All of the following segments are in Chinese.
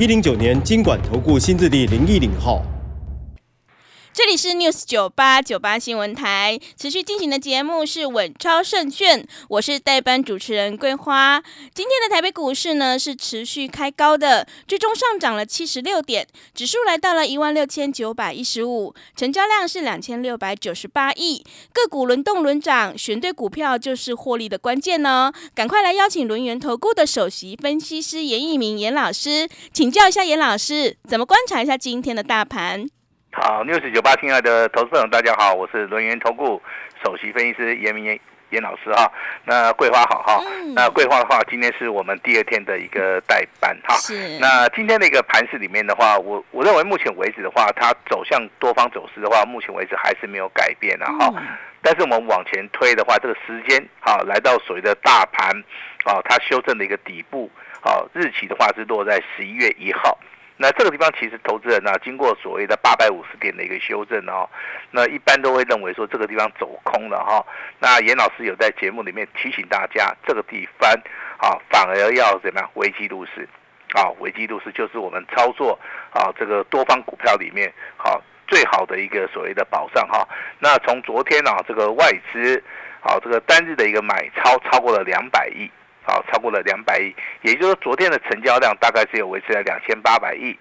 一零九年经管投顾新字第零一零号。这里是 News 九八九八新闻台，持续进行的节目是稳超胜券，我是代班主持人桂花。今天的台北股市呢是持续开高的，最终上涨了七十六点，指数来到了一万六千九百一十五，成交量是两千六百九十八亿。个股轮动轮涨，选对股票就是获利的关键呢。赶快来邀请轮源投顾的首席分析师严一鸣严老师，请教一下严老师，怎么观察一下今天的大盘？好，news 九八，亲爱的投资者，大家好，我是轮源投顾首席分析师严明严严老师哈。那桂花好哈，那桂花的话，今天是我们第二天的一个代班哈。是。那今天的一个盘市里面的话，我我认为目前为止的话，它走向多方走势的话，目前为止还是没有改变的哈。但是我们往前推的话，这个时间啊，来到所谓的大盘啊，它修正的一个底部啊，日期的话是落在十一月一号。那这个地方其实投资人呢，经过所谓的八百五十点的一个修正哦，那一般都会认为说这个地方走空了哈。那严老师有在节目里面提醒大家，这个地方啊，反而要怎么样？危机入市啊，危机入市就是我们操作啊这个多方股票里面好最好的一个所谓的保障哈。那从昨天啊，这个外资啊这个单日的一个买超超过了两百亿。好，超过了两百亿，也就是说，昨天的成交量大概只有维持在两千八百亿。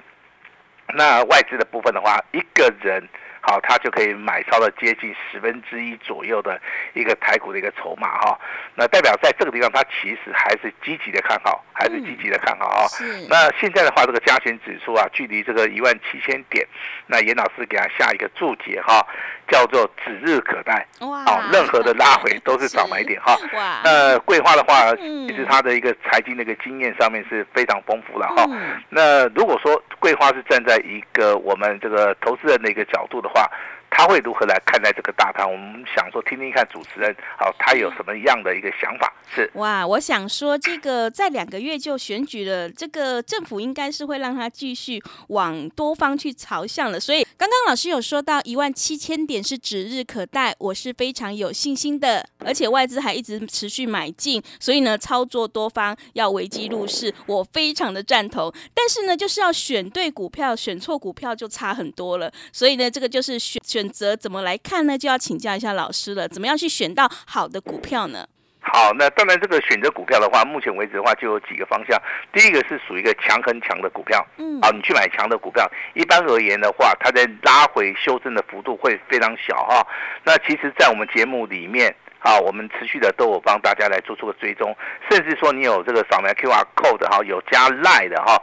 那外资的部分的话，一个人。好，它就可以买超了接近十分之一左右的一个台股的一个筹码哈，那代表在这个地方它其实还是积极的看好，还是积极的看好哈。那现在的话，这个加权指数啊，距离这个一万七千点，那严老师给他下一个注解哈，叫做指日可待。哇！好，任何的拉回 都是早买点哈。哇！那桂花的话，其实他的一个财经的一个经验上面是非常丰富的哈。那如果说桂花是站在一个我们这个投资人的一个角度的。话，他会如何来看待这个大盘？我们想说，听听看主持人，好，他有什么样的一个想法？是哇，我想说，这个在两个月就选举了，这个政府应该是会让他继续往多方去朝向了。所以，刚刚老师有说到一万七千点是指日可待，我是非常有信心的，而且外资还一直持续买进，所以呢，操作多方要危机入市，我非常的赞同。但是呢，就是要选对股票，选错股票就差很多了。所以呢，这个就是选选。选择怎么来看呢？就要请教一下老师了。怎么样去选到好的股票呢？好，那当然这个选择股票的话，目前为止的话就有几个方向。第一个是属于一个强很强的股票，嗯，啊，你去买强的股票，一般而言的话，它在拉回修正的幅度会非常小哈。那其实，在我们节目里面。好，我们持续的都有帮大家来做出个追踪，甚至说你有这个扫描 QR code 哈，有加赖的哈，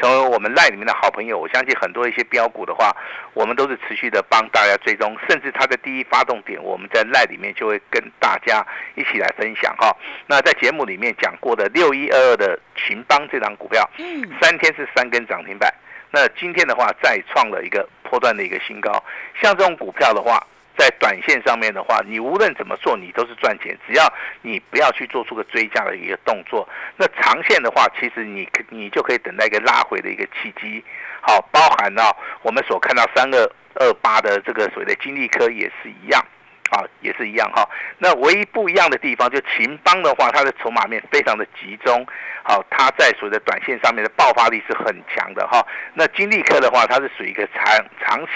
成为我们赖里面的好朋友。我相信很多一些标股的话，我们都是持续的帮大家追踪，甚至它的第一发动点，我们在赖里面就会跟大家一起来分享哈。那在节目里面讲过的六一二二的秦邦这张股票，嗯，三天是三根涨停板，那今天的话再创了一个波段的一个新高，像这种股票的话。在短线上面的话，你无论怎么做，你都是赚钱。只要你不要去做出个追加的一个动作，那长线的话，其实你可你就可以等待一个拉回的一个契机。好，包含了我们所看到三个二八的这个所谓的金利科也是一样，啊，也是一样哈。那唯一不一样的地方，就秦邦的话，它的筹码面非常的集中，好，它在所谓的短线上面的爆发力是很强的哈。那金利科的话，它是属于一个长长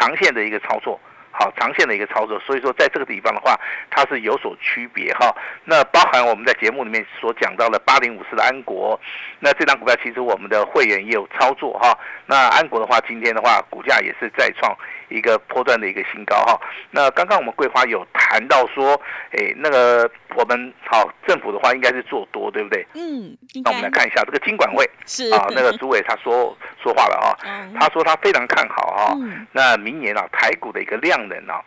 长线的一个操作。好，长线的一个操作，所以说在这个地方的话，它是有所区别哈。那包含我们在节目里面所讲到的八零五四的安国，那这张股票其实我们的会员也有操作哈。那安国的话，今天的话股价也是再创一个波段的一个新高哈。那刚刚我们桂花有谈到说，哎，那个我们好政府的话应该是做多，对不对？嗯。那我们来看一下这个金管会是啊，那个主委他说说话了啊，他说他非常看好哈。那明年啊台股的一个量。能啊，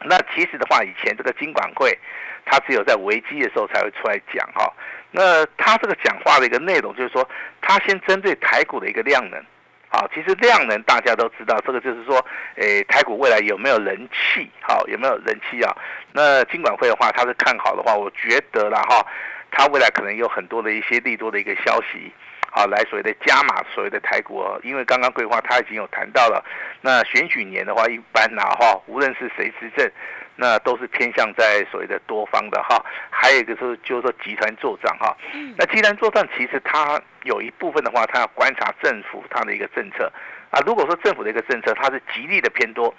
那其实的话，以前这个金管会，他只有在危机的时候才会出来讲哈。那他这个讲话的一个内容就是说，他先针对台股的一个量能。好，其实量能大家都知道，这个就是说，诶，台股未来有没有人气？好，有没有人气啊？那金管会的话，他是看好的话，我觉得啦哈，他未来可能有很多的一些利多的一个消息，好，来所谓的加码所谓的台股，因为刚刚规划他已经有谈到了，那选举年的话，一般呐哈，无论是谁执政。那都是偏向在所谓的多方的哈，还有一个是就是说集团作战哈。那集团作战其实它有一部分的话，它要观察政府它的一个政策啊。如果说政府的一个政策它是极力的偏多，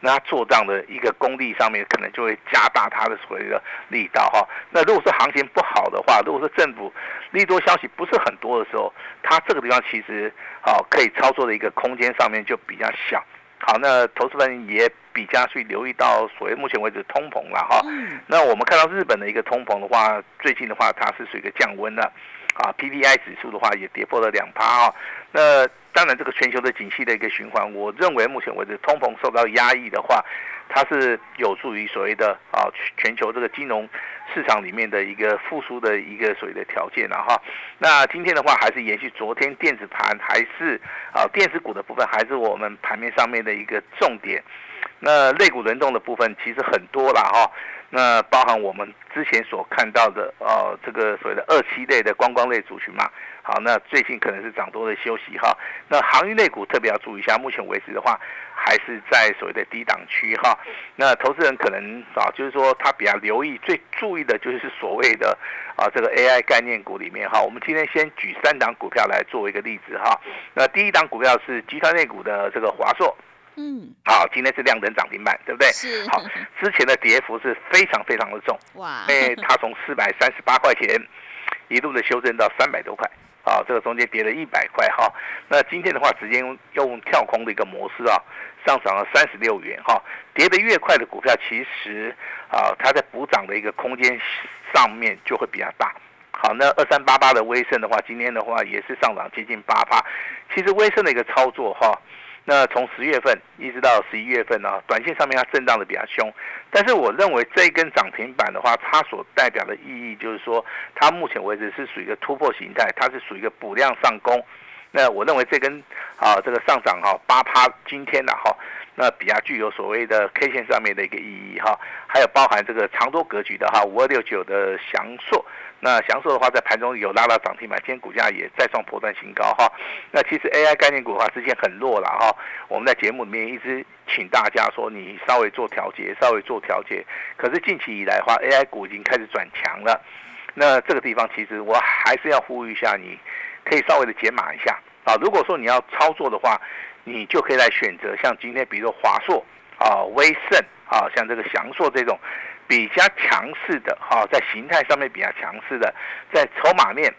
那它做账的一个功力上面可能就会加大它的所谓的力道哈。那如果说行情不好的话，如果说政府利多消息不是很多的时候，它这个地方其实好可以操作的一个空间上面就比较小。好，那投资人也。比较去留意到所谓目前为止通膨了哈，那我们看到日本的一个通膨的话，最近的话它是属于一个降温了，啊，PPI 指数的话也跌破了两趴啊，那当然这个全球的景气的一个循环，我认为目前为止通膨受到压抑的话，它是有助于所谓的啊全球这个金融市场里面的一个复苏的一个所谓的条件了哈。那今天的话还是延续昨天电子盘还是啊电子股的部分，还是我们盘面上面的一个重点。那类股轮动的部分其实很多了哈，那包含我们之前所看到的呃这个所谓的二期类的观光类族群嘛，好，那最近可能是涨多的休息哈。那航运类股特别要注意一下，目前为止的话还是在所谓的低档区哈。那投资人可能啊，就是说他比较留意、最注意的就是所谓的啊这个 AI 概念股里面哈。我们今天先举三档股票来作为一个例子哈。那第一档股票是集团类股的这个华硕。嗯，好，今天是量能涨停板，对不对？是。好，之前的跌幅是非常非常的重，哇！因为它从四百三十八块钱一路的修正到三百多块，啊，这个中间跌了一百块哈。那今天的话，直接用用跳空的一个模式啊，上涨了三十六元哈。跌得越快的股票，其实啊，它在补涨的一个空间上面就会比较大。好，那二三八八的威盛的话，今天的话也是上涨接近八趴。其实威盛的一个操作哈。那从十月份一直到十一月份呢，短线上面它震荡的比较凶，但是我认为这一根涨停板的话，它所代表的意义就是说，它目前为止是属于一个突破形态，它是属于一个补量上攻。那我认为这根啊这个上涨哈八趴，今天的哈，那比较具有所谓的 K 线上面的一个意义哈，还有包含这个长多格局的哈五二六九的翔硕。那祥硕的话，在盘中有拉到涨停板，今天股价也再创破断新高哈。那其实 AI 概念股的话，之前很弱了哈。我们在节目里面一直请大家说，你稍微做调节，稍微做调节。可是近期以来的话，AI 股已经开始转强了。那这个地方其实我还是要呼吁一下，你可以稍微的解码一下啊。如果说你要操作的话，你就可以来选择像今天，比如说华硕啊、威盛啊，像这个翔硕这种。比较强势的哈，在形态上面比较强势的，在筹码面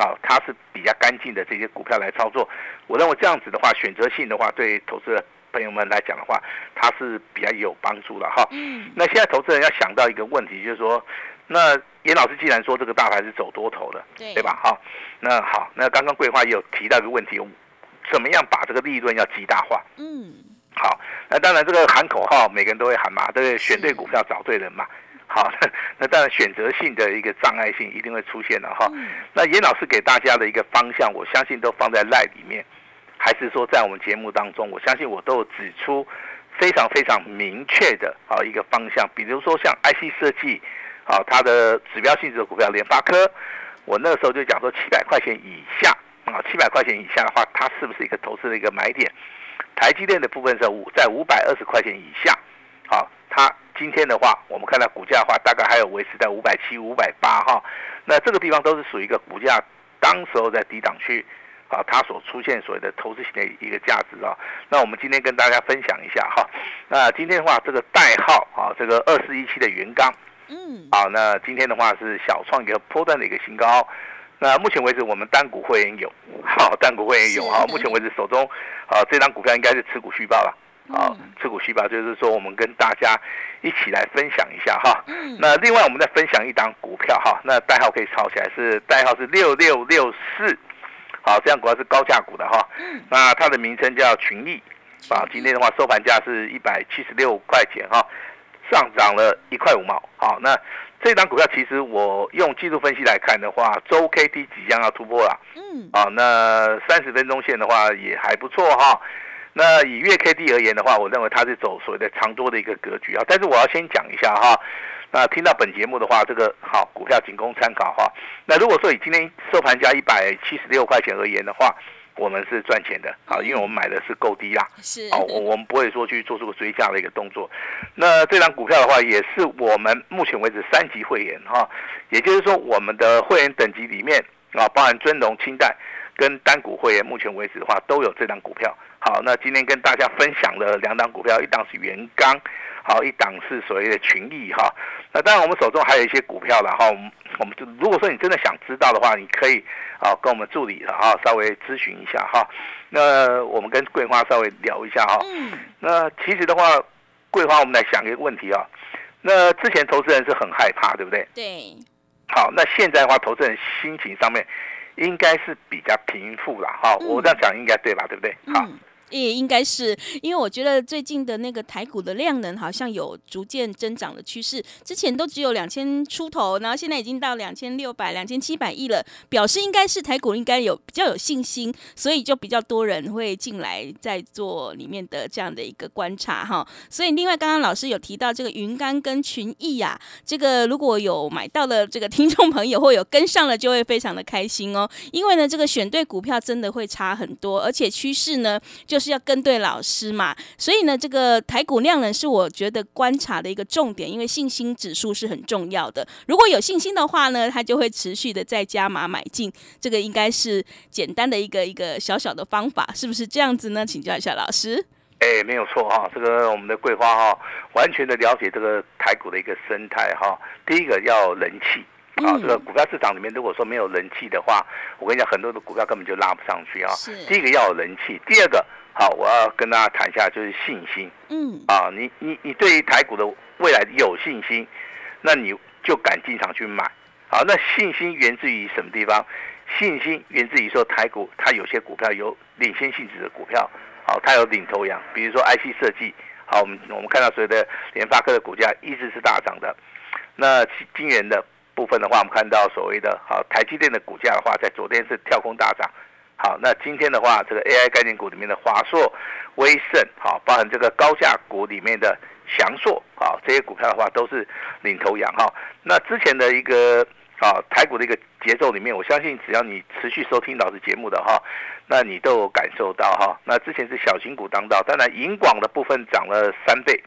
啊，它是比较干净的这些股票来操作。我认为这样子的话，选择性的话，对投资朋友们来讲的话，它是比较有帮助的哈。嗯。那现在投资人要想到一个问题，就是说，那严老师既然说这个大盘是走多头的，对对吧？哈，那好，那刚刚桂花也有提到一个问题，怎么样把这个利润要极大化？嗯。好，那当然这个喊口号，每个人都会喊嘛，对选对股票，找对人嘛。好，那当然选择性的一个障碍性一定会出现的哈。那严老师给大家的一个方向，我相信都放在赖里面，还是说在我们节目当中，我相信我都有指出非常非常明确的啊一个方向。比如说像 IC 设计，啊，它的指标性质的股票联发科，我那个时候就讲说七百块钱以下啊，七百块钱以下的话，它是不是一个投资的一个买点？台积电的部分是五在五百二十块钱以下，好，它今天的话，我们看到股价的话，大概还有维持在五百七、五百八哈，那这个地方都是属于一个股价当时候在低档区，啊，它所出现所谓的投资型的一个价值啊。那我们今天跟大家分享一下哈，那今天的话，这个代号啊，这个二四一七的元刚，嗯，好，那今天的话是小创一个波段的一个新高。那目前为止，我们单股会员有，好，单股会员有哈。目前为止手中，啊，这张股票应该是持股续报了，啊，持股续报就是说我们跟大家一起来分享一下哈。那另外我们再分享一档股票哈，那代号可以抄起来，是代号是六六六四，好，这样股票是高价股的哈。那它的名称叫群益，啊，今天的话收盘价是一百七十六块钱哈。上涨了一块五毛，好，那这档股票其实我用技术分析来看的话，周 K D 即将要突破了。嗯。啊，那三十分钟线的话也还不错哈。那以月 K D 而言的话，我认为它是走所谓的长多的一个格局啊。但是我要先讲一下哈。那听到本节目的话，这个好股票仅供参考哈。那如果说以今天收盘价一百七十六块钱而言的话，我们是赚钱的，啊，因为我们买的是够低啦，是，好，我我们不会说去做出个追加的一个动作。那这张股票的话，也是我们目前为止三级会员哈，也就是说我们的会员等级里面啊，包含尊龙、清代跟单股会员，目前为止的话都有这张股票。好，那今天跟大家分享的两档股票，一档是元刚，好，一档是所谓的群益哈。那当然我们手中还有一些股票了哈，我们就如果说你真的想知道的话，你可以。啊，跟我们助理哈稍微咨询一下哈。那我们跟桂花稍微聊一下哈。嗯。那其实的话，桂花，我们来想一个问题啊。那之前投资人是很害怕，对不对？对。好，那现在的话，投资人心情上面应该是比较平复了哈。我这样讲应该对吧？对不对？好。也应该是，因为我觉得最近的那个台股的量能好像有逐渐增长的趋势，之前都只有两千出头，然后现在已经到两千六百、两千七百亿了，表示应该是台股应该有比较有信心，所以就比较多人会进来在做里面的这样的一个观察哈。所以另外刚刚老师有提到这个云干跟群益呀，这个如果有买到的这个 听众朋友或有跟上了，就会非常的开心哦，因为呢这个选对股票真的会差很多，而且趋势呢就。就是要跟对老师嘛，所以呢，这个台股量能是我觉得观察的一个重点，因为信心指数是很重要的。如果有信心的话呢，它就会持续的再加码买进，这个应该是简单的一个一个小小的方法，是不是这样子呢？请教一下老师。哎，没有错哈，这个我们的桂花哈，完全的了解这个台股的一个生态哈。第一个要人气。啊，这个股票市场里面，如果说没有人气的话，我跟你讲，很多的股票根本就拉不上去啊。第一个要有人气，第二个，好，我要跟大家谈一下，就是信心。嗯。啊，你你你对于台股的未来有信心，那你就敢进场去买。好，那信心源自于什么地方？信心源自于说台股它有些股票有领先性质的股票，好，它有领头羊，比如说 IC 设计。好，我们我们看到所有的联发科的股价一直是大涨的，那今年的。部分的话，我们看到所谓的好台积电的股价的话，在昨天是跳空大涨。好，那今天的话，这个 AI 概念股里面的华硕、威盛，好，包含这个高价股里面的翔硕，好，这些股票的话都是领头羊哈。那之前的一个啊台股的一个节奏里面，我相信只要你持续收听老师节目的哈，那你都有感受到哈。那之前是小型股当道，当然银广的部分涨了三倍，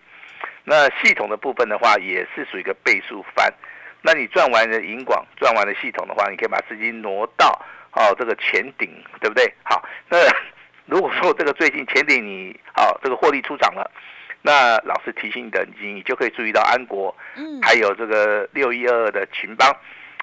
那系统的部分的话也是属于一个倍数翻。那你赚完了银广，赚完了系统的话，你可以把资金挪到哦这个前顶，对不对？好，那如果说这个最近前顶你哦这个获利出场了，那老师提醒你的，你你就可以注意到安国，嗯，还有这个六一二二的秦邦，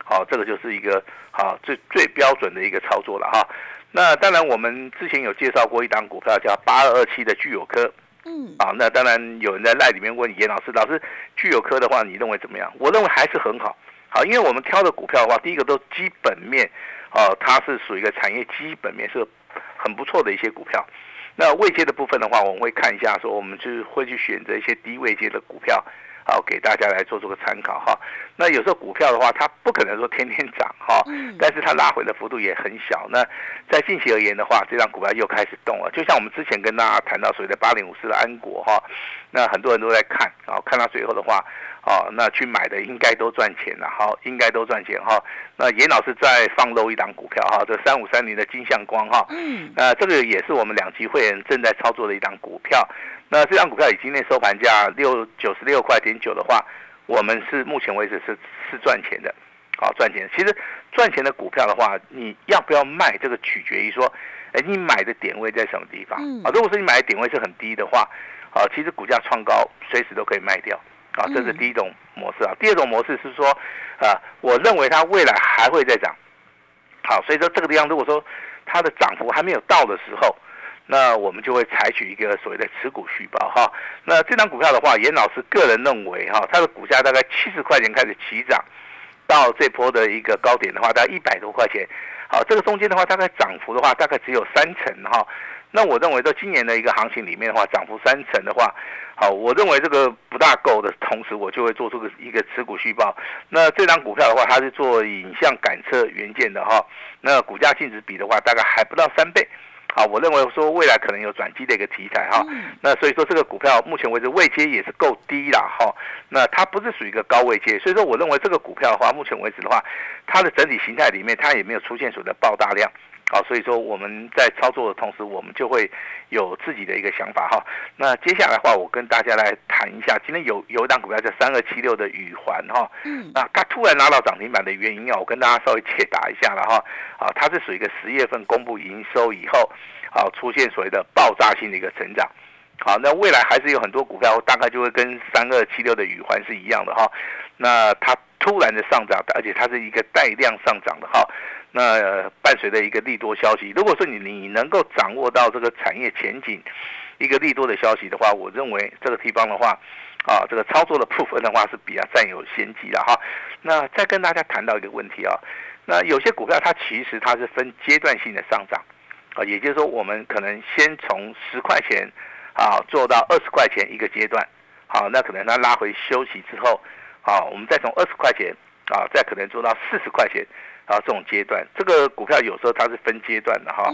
好，这个就是一个好最最标准的一个操作了哈。那当然我们之前有介绍过一档股票叫八二二七的聚友科。嗯，啊，那当然有人在赖里面问严老师，老师具有科的话，你认为怎么样？我认为还是很好，好，因为我们挑的股票的话，第一个都基本面，哦，它是属于一个产业基本面是很不错的一些股票。那位阶的部分的话，我们会看一下，说我们就是会去选择一些低位阶的股票。好，给大家来做做个参考哈。那有时候股票的话，它不可能说天天涨哈，但是它拉回的幅度也很小。那在近期而言的话，这张股票又开始动了。就像我们之前跟大家谈到所谓的八零五四的安国哈，那很多人都在看啊，看到最后的话。哦，那去买的应该都赚钱了，好，应该都赚钱哈。那严老师再放漏一档股票哈，这三五三零的金相光哈，嗯，那这个也是我们两级会员正在操作的一档股票。那这张股票以今天收盘价六九十六块点九的话，我们是目前为止是是赚钱的，好赚钱。其实赚钱的股票的话，你要不要卖，这个取决于说，哎，你买的点位在什么地方啊？如果说你买的点位是很低的话，啊，其实股价创高随时都可以卖掉。啊，这是第一种模式啊。第二种模式是说，啊，我认为它未来还会再涨。好，所以说这个地方如果说它的涨幅还没有到的时候，那我们就会采取一个所谓的持股续报哈。那这张股票的话，严老师个人认为哈，它的股价大概七十块钱开始起涨，到这波的一个高点的话，大概一百多块钱，好，这个中间的话，大概涨幅的话，大概只有三成哈。那我认为在今年的一个行情里面的话，涨幅三成的话，好，我认为这个不大够的同时，我就会做出个一个持股续报。那这张股票的话，它是做影像感测元件的哈，那股价净值比的话，大概还不到三倍。好，我认为说未来可能有转机的一个题材哈。那所以说这个股票目前为止位阶也是够低了哈。那它不是属于一个高位阶，所以说我认为这个股票的话，目前为止的话，它的整体形态里面它也没有出现所谓的爆大量。好，所以说我们在操作的同时，我们就会有自己的一个想法哈。那接下来的话，我跟大家来谈一下，今天有有一档股票叫三二七六的宇环哈。嗯。那它突然拉到涨停板的原因啊，我跟大家稍微解答一下了哈。啊，它是属于一个十月份公布营收以后，啊出现所谓的爆炸性的一个成长。好，那未来还是有很多股票大概就会跟三二七六的宇环是一样的哈。那它突然的上涨，而且它是一个带量上涨的哈。那伴随着一个利多消息，如果说你你能够掌握到这个产业前景一个利多的消息的话，我认为这个地方的话，啊，这个操作的部分的话是比较占有先机的哈。那再跟大家谈到一个问题啊，那有些股票它其实它是分阶段性的上涨啊，也就是说我们可能先从十块钱啊做到二十块钱一个阶段，好，那可能它拉回休息之后，好，我们再从二十块钱啊再可能做到四十块钱。啊，这种阶段，这个股票有时候它是分阶段的哈，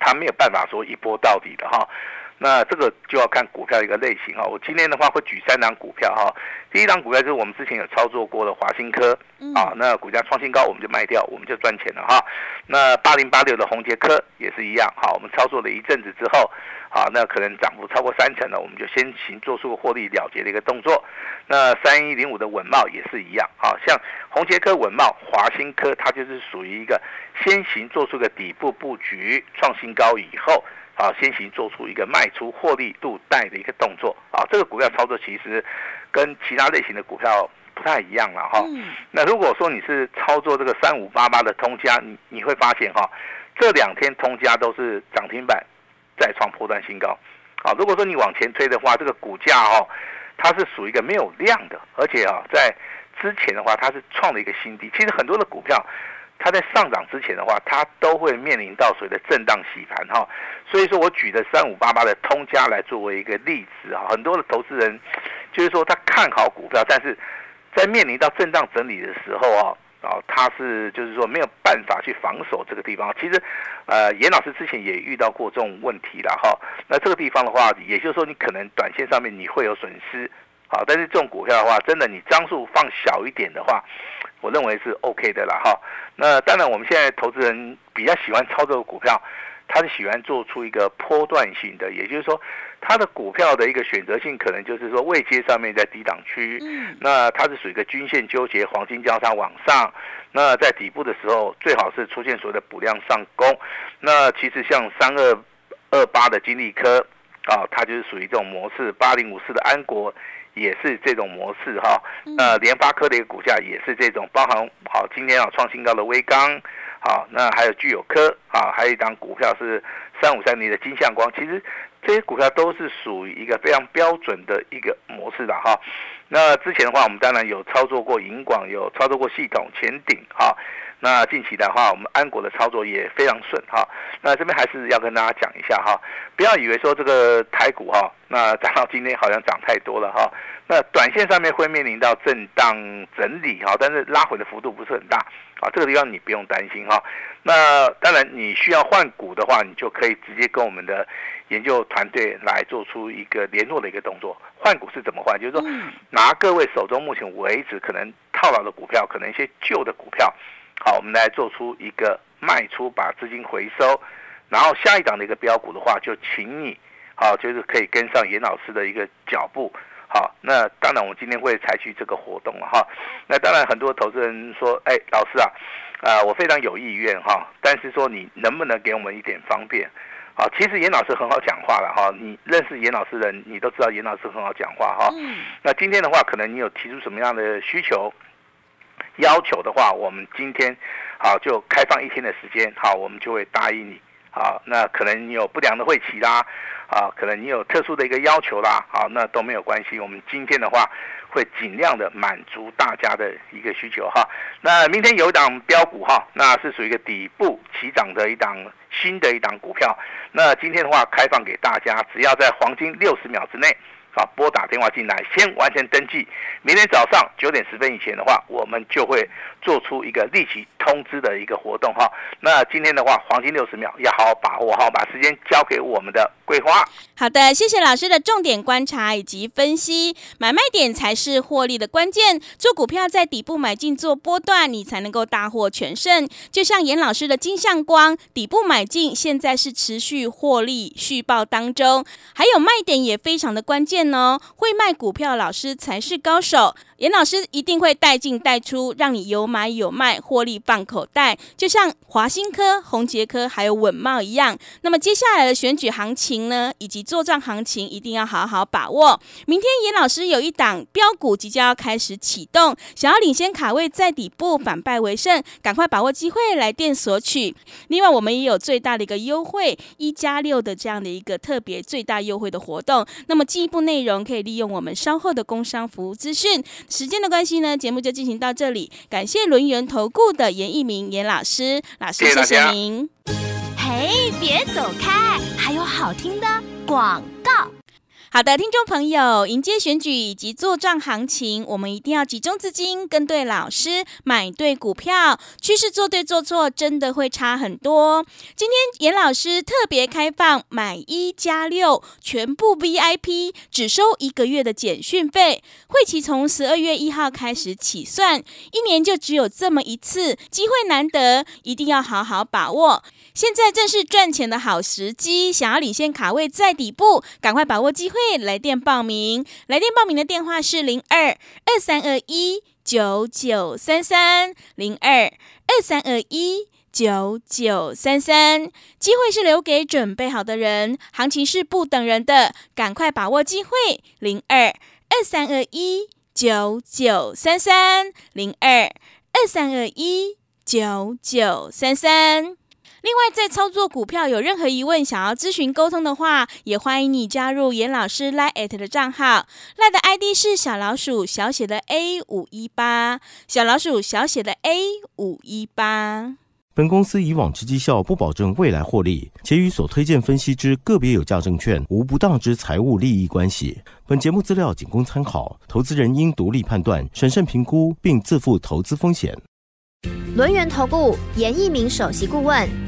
它没有办法说一波到底的哈。那这个就要看股票一个类型啊。我今天的话会举三档股票哈。第一档股票就是我们之前有操作过的华新科啊，那股价创新高我们就卖掉，我们就赚钱了哈。那八零八六的宏杰科也是一样，好，我们操作了一阵子之后。好，那可能涨幅超过三成了，我们就先行做出个获利了结的一个动作。那三一零五的稳茂也是一样，啊像宏杰科、稳茂、华新科，它就是属于一个先行做出个底部布局，创新高以后，啊，先行做出一个卖出获利度带的一个动作。啊，这个股票操作其实跟其他类型的股票不太一样了哈。那如果说你是操作这个三五八八的通家，你你会发现哈，这两天通家都是涨停板。再创破断新高，啊，如果说你往前推的话，这个股价哦，它是属于一个没有量的，而且啊，在之前的话，它是创了一个新低。其实很多的股票，它在上涨之前的话，它都会面临到所谓的震荡洗盘哈。所以说我举的三五八八的通家来作为一个例子啊，很多的投资人就是说他看好股票，但是在面临到震荡整理的时候啊。啊，他是就是说没有办法去防守这个地方。其实，呃，严老师之前也遇到过这种问题了哈。那这个地方的话，也就是说你可能短线上面你会有损失，好，但是这种股票的话，真的你张数放小一点的话，我认为是 OK 的了哈。那当然，我们现在投资人比较喜欢操作股票。他是喜欢做出一个波段性的，也就是说，他的股票的一个选择性可能就是说位阶上面在低档区，那它是属于一个均线纠结、黄金交叉往上，那在底部的时候最好是出现所谓的补量上攻。那其实像三二二八的金利科啊，它就是属于这种模式；八零五四的安国也是这种模式哈。那联发科的一个股价也是这种，包含好今天啊创新高的微钢。好，那还有具有科啊，还有一张股票是三五三零的金相光，其实这些股票都是属于一个非常标准的一个模式的哈。那之前的话，我们当然有操作过银广，有操作过系统前顶哈。那近期的话，我们安国的操作也非常顺哈。那这边还是要跟大家讲一下哈，不要以为说这个台股哈，那涨到今天好像涨太多了哈。那短线上面会面临到震荡整理哈，但是拉回的幅度不是很大。啊，这个地方你不用担心哈。那当然，你需要换股的话，你就可以直接跟我们的研究团队来做出一个联络的一个动作。换股是怎么换？就是说，拿各位手中目前为止可能套牢的股票，可能一些旧的股票，好，我们来做出一个卖出，把资金回收。然后下一档的一个标股的话，就请你，好，就是可以跟上严老师的一个脚步。好，那当然，我今天会采取这个活动了哈。那当然，很多投资人说，哎，老师啊，啊，我非常有意愿哈，但是说你能不能给我们一点方便？好，其实严老师很好讲话了哈，你认识严老师的人，你都知道严老师很好讲话哈。那今天的话，可能你有提出什么样的需求、要求的话，我们今天好就开放一天的时间，好，我们就会答应你。好，那可能你有不良的会期啦，啊，可能你有特殊的一个要求啦，好，那都没有关系。我们今天的话会尽量的满足大家的一个需求哈。那明天有一档标股哈，那是属于一个底部起涨的一档新的一档股票。那今天的话开放给大家，只要在黄金六十秒之内。啊，拨打电话进来，先完成登记。明天早上九点十分以前的话，我们就会做出一个立即通知的一个活动哈。那今天的话，黄金六十秒，要好好把握哈，把时间交给我们的桂花。好的，谢谢老师的重点观察以及分析。买卖点才是获利的关键，做股票在底部买进做波段，你才能够大获全胜。就像严老师的金相光，底部买进，现在是持续获利续报当中，还有卖点也非常的关键。哦，会卖股票老师才是高手。严老师一定会带进带出，让你有买有卖，获利放口袋，就像华新科、宏杰科还有稳茂一样。那么接下来的选举行情呢，以及做账行情，一定要好好把握。明天严老师有一档标股即将要开始启动，想要领先卡位在底部，反败为胜，赶快把握机会来电索取。另外，我们也有最大的一个优惠，一加六的这样的一个特别最大优惠的活动。那么进一步内容可以利用我们稍后的工商服务资讯。时间的关系呢，节目就进行到这里。感谢轮圆投顾的严一鸣严老师，老师谢谢您。嘿，别走开，还有好听的广告。好的，听众朋友，迎接选举以及做账行情，我们一定要集中资金，跟对老师，买对股票，趋势做对做错，真的会差很多。今天严老师特别开放买一加六，全部 VIP，只收一个月的简讯费，会期从十二月一号开始起算，一年就只有这么一次，机会难得，一定要好好把握。现在正是赚钱的好时机，想要领先卡位在底部，赶快把握机会，来电报名。来电报名的电话是零二二三二一九九三三零二二三二一九九三三。机会是留给准备好的人，行情是不等人的，赶快把握机会。零二二三二一九九三三零二二三二一九九三三。另外，在操作股票有任何疑问，想要咨询沟通的话，也欢迎你加入严老师 Line at 的账号，Line 的 ID 是小老鼠小写的 A 五一八，小老鼠小写的 A 五一八。本公司以往之绩效不保证未来获利，且与所推荐分析之个别有价证券无不当之财务利益关系。本节目资料仅供参考，投资人应独立判断、审慎评估，并自负投资风险。轮源投顾严一鸣首席顾问。